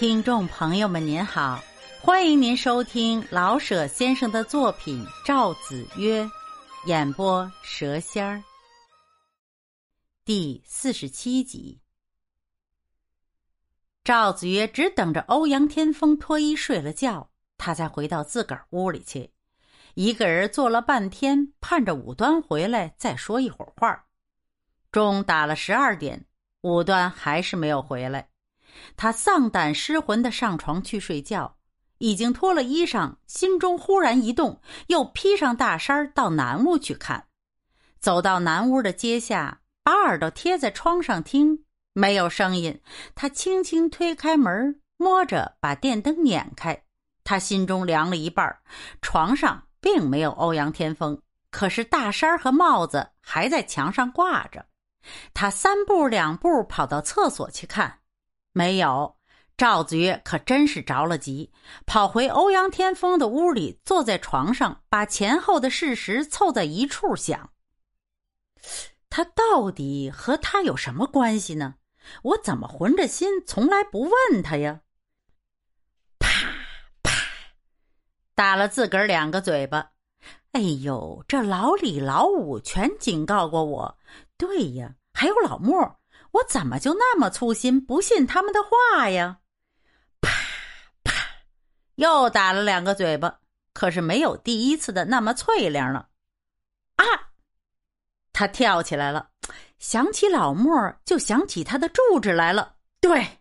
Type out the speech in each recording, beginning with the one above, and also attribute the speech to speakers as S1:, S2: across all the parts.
S1: 听众朋友们，您好，欢迎您收听老舍先生的作品《赵子曰》，演播蛇仙儿。第四十七集，赵子曰只等着欧阳天风脱衣睡了觉，他才回到自个儿屋里去，一个人坐了半天，盼着武端回来再说一会儿话。钟打了十二点，武端还是没有回来。他丧胆失魂的上床去睡觉，已经脱了衣裳，心中忽然一动，又披上大衫到南屋去看。走到南屋的阶下，把耳朵贴在窗上听，没有声音。他轻轻推开门，摸着把电灯捻开，他心中凉了一半。床上并没有欧阳天风，可是大衫和帽子还在墙上挂着。他三步两步跑到厕所去看。没有，赵子曰可真是着了急，跑回欧阳天风的屋里，坐在床上，把前后的事实凑在一处想：他到底和他有什么关系呢？我怎么混着心从来不问他呀？啪啪，打了自个儿两个嘴巴。哎呦，这老李老五全警告过我。对呀，还有老莫。我怎么就那么粗心，不信他们的话呀？啪啪，又打了两个嘴巴，可是没有第一次的那么脆亮了。啊！他跳起来了，想起老莫，就想起他的住址来了。对，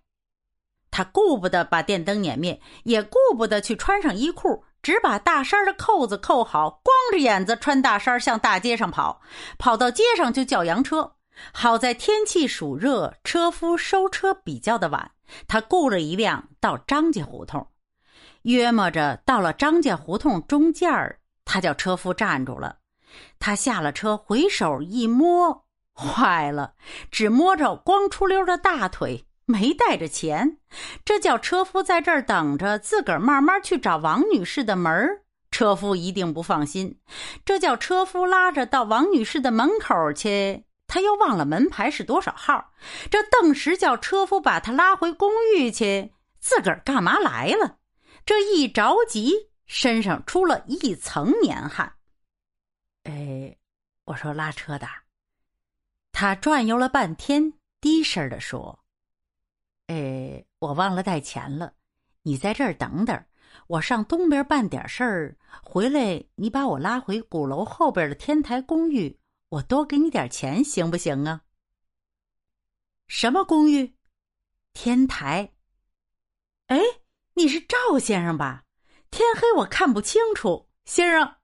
S1: 他顾不得把电灯撵灭，也顾不得去穿上衣裤，只把大衫的扣子扣好，光着眼子穿大衫向大街上跑，跑到街上就叫洋车。好在天气暑热，车夫收车比较的晚。他雇了一辆到张家胡同，约摸着到了张家胡同中间儿，他叫车夫站住了。他下了车，回手一摸，坏了，只摸着光出溜的大腿，没带着钱。这叫车夫在这儿等着，自个儿慢慢去找王女士的门儿。车夫一定不放心。这叫车夫拉着到王女士的门口去。他又忘了门牌是多少号，这顿时叫车夫把他拉回公寓去。自个儿干嘛来了？这一着急，身上出了一层黏汗。哎，我说拉车的，他转悠了半天，低声的说：“哎，我忘了带钱了，你在这儿等等，我上东边办点事儿，回来你把我拉回鼓楼后边的天台公寓。”我多给你点钱行不行啊？什么公寓？天台。哎，你是赵先生吧？天黑我看不清楚。先生，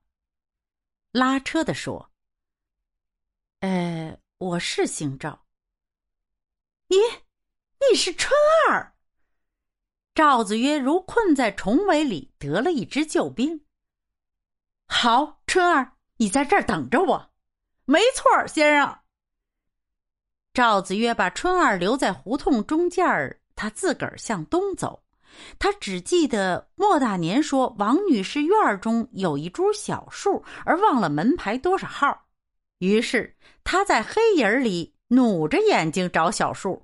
S1: 拉车的说：“呃，我是姓赵。你，你是春儿。”赵子曰如困在重围里得了一支救兵。好，春儿，你在这儿等着我。没错，先生。赵子曰把春儿留在胡同中间儿，他自个儿向东走。他只记得莫大年说王女士院儿中有一株小树，而忘了门牌多少号。于是他在黑影里努着眼睛找小树。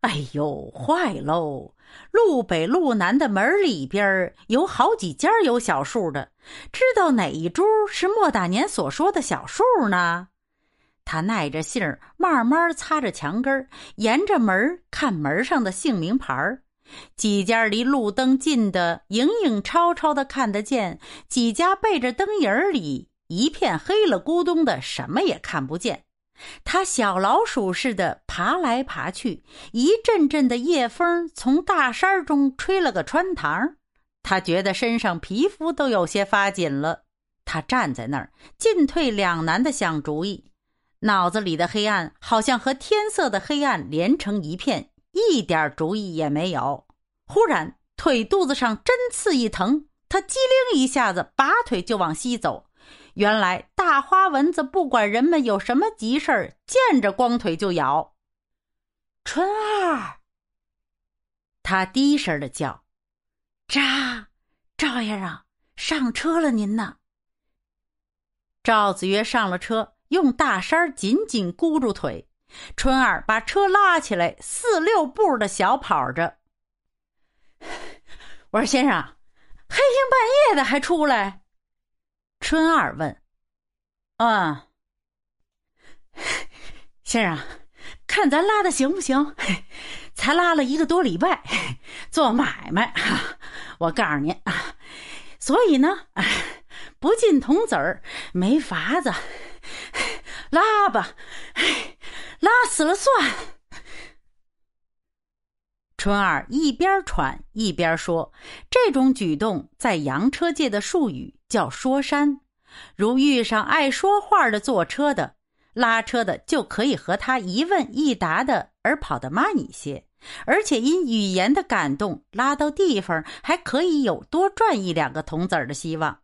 S1: 哎呦，坏喽！路北路南的门里边有好几家有小树的，知道哪一株是莫大年所说的小树呢？他耐着性儿，慢慢擦着墙根沿着门看门上的姓名牌儿几家离路灯近的，影影绰绰的看得见；几家背着灯影里一片黑了咕咚的，什么也看不见。他小老鼠似的爬来爬去，一阵阵的夜风从大衫中吹了个穿堂，他觉得身上皮肤都有些发紧了。他站在那儿，进退两难的想主意，脑子里的黑暗好像和天色的黑暗连成一片，一点主意也没有。忽然腿肚子上针刺一疼，他机灵一下子拔腿就往西走。原来大花蚊子不管人们有什么急事儿，见着光腿就咬。春儿，他低声的叫：“扎，赵先生上车了，您呢？”赵子曰上了车，用大衫紧紧箍住腿。春儿把车拉起来，四六步的小跑着。我说：“先生，黑天半夜的还出来？”春二问：“啊，先生，看咱拉的行不行？才拉了一个多礼拜，做买卖，我告诉您啊，所以呢，不进铜子儿没法子，拉吧，拉死了算。”春二一边喘一边说：“这种举动在洋车界的术语叫说山。如遇上爱说话的坐车的，拉车的就可以和他一问一答的，而跑得慢一些，而且因语言的感动，拉到地方还可以有多赚一两个铜子儿的希望。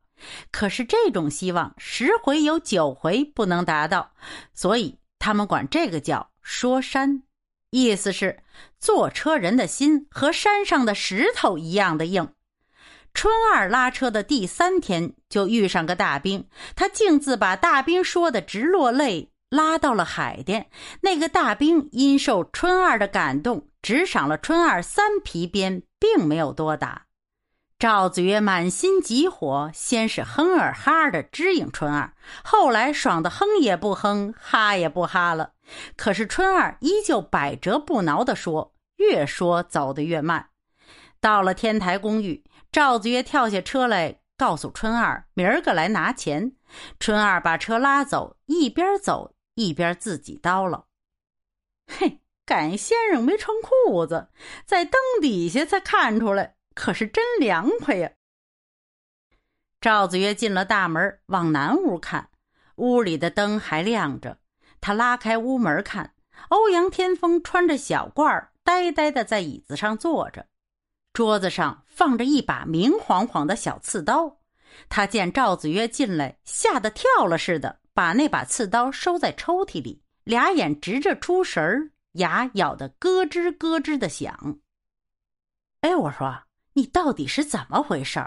S1: 可是这种希望十回有九回不能达到，所以他们管这个叫说山。”意思是，坐车人的心和山上的石头一样的硬。春二拉车的第三天，就遇上个大兵，他径自把大兵说的直落泪，拉到了海淀。那个大兵因受春二的感动，只赏了春二三皮鞭，并没有多打。赵子曰满心急火，先是哼儿哈儿的支应春二，后来爽的哼也不哼，哈也不哈了。可是春二依旧百折不挠的说，越说走得越慢。到了天台公寓，赵子曰跳下车来，告诉春二明儿个来拿钱。春二把车拉走，一边走一边自己叨唠：“嘿，赶先生没穿裤子，在灯底下才看出来，可是真凉快呀。”赵子曰进了大门，往南屋看，屋里的灯还亮着。他拉开屋门看，欧阳天风穿着小褂，呆呆的在椅子上坐着，桌子上放着一把明晃晃的小刺刀。他见赵子曰进来，吓得跳了似的，把那把刺刀收在抽屉里，俩眼直着出神儿，牙咬得咯吱咯吱的响。哎，我说你到底是怎么回事？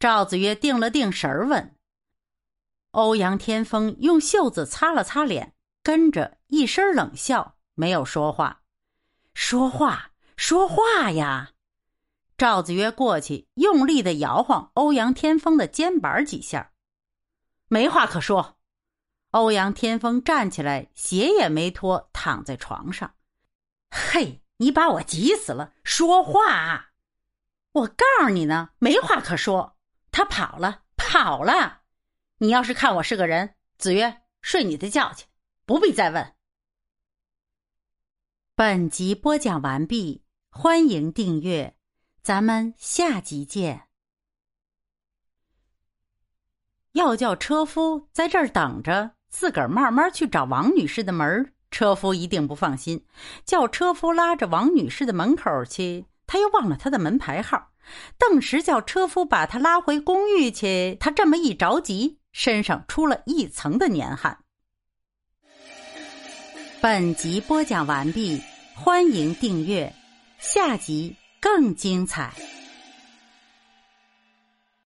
S1: 赵子曰定了定神儿问。欧阳天风用袖子擦了擦脸。跟着一声冷笑，没有说话。说话，说话呀！赵子曰过去，用力的摇晃欧阳天风的肩膀几下。没话可说。欧阳天风站起来，鞋也没脱，躺在床上。嘿，你把我急死了！说话！我告诉你呢，没话可说。他跑了，跑了。你要是看我是个人，子曰，睡你的觉去。不必再问。本集播讲完毕，欢迎订阅，咱们下集见。要叫车夫在这儿等着，自个儿慢慢去找王女士的门车夫一定不放心。叫车夫拉着王女士的门口去，他又忘了他的门牌号。顿时叫车夫把他拉回公寓去，他这么一着急，身上出了一层的年汗。本集播讲完毕，欢迎订阅，下集更精彩。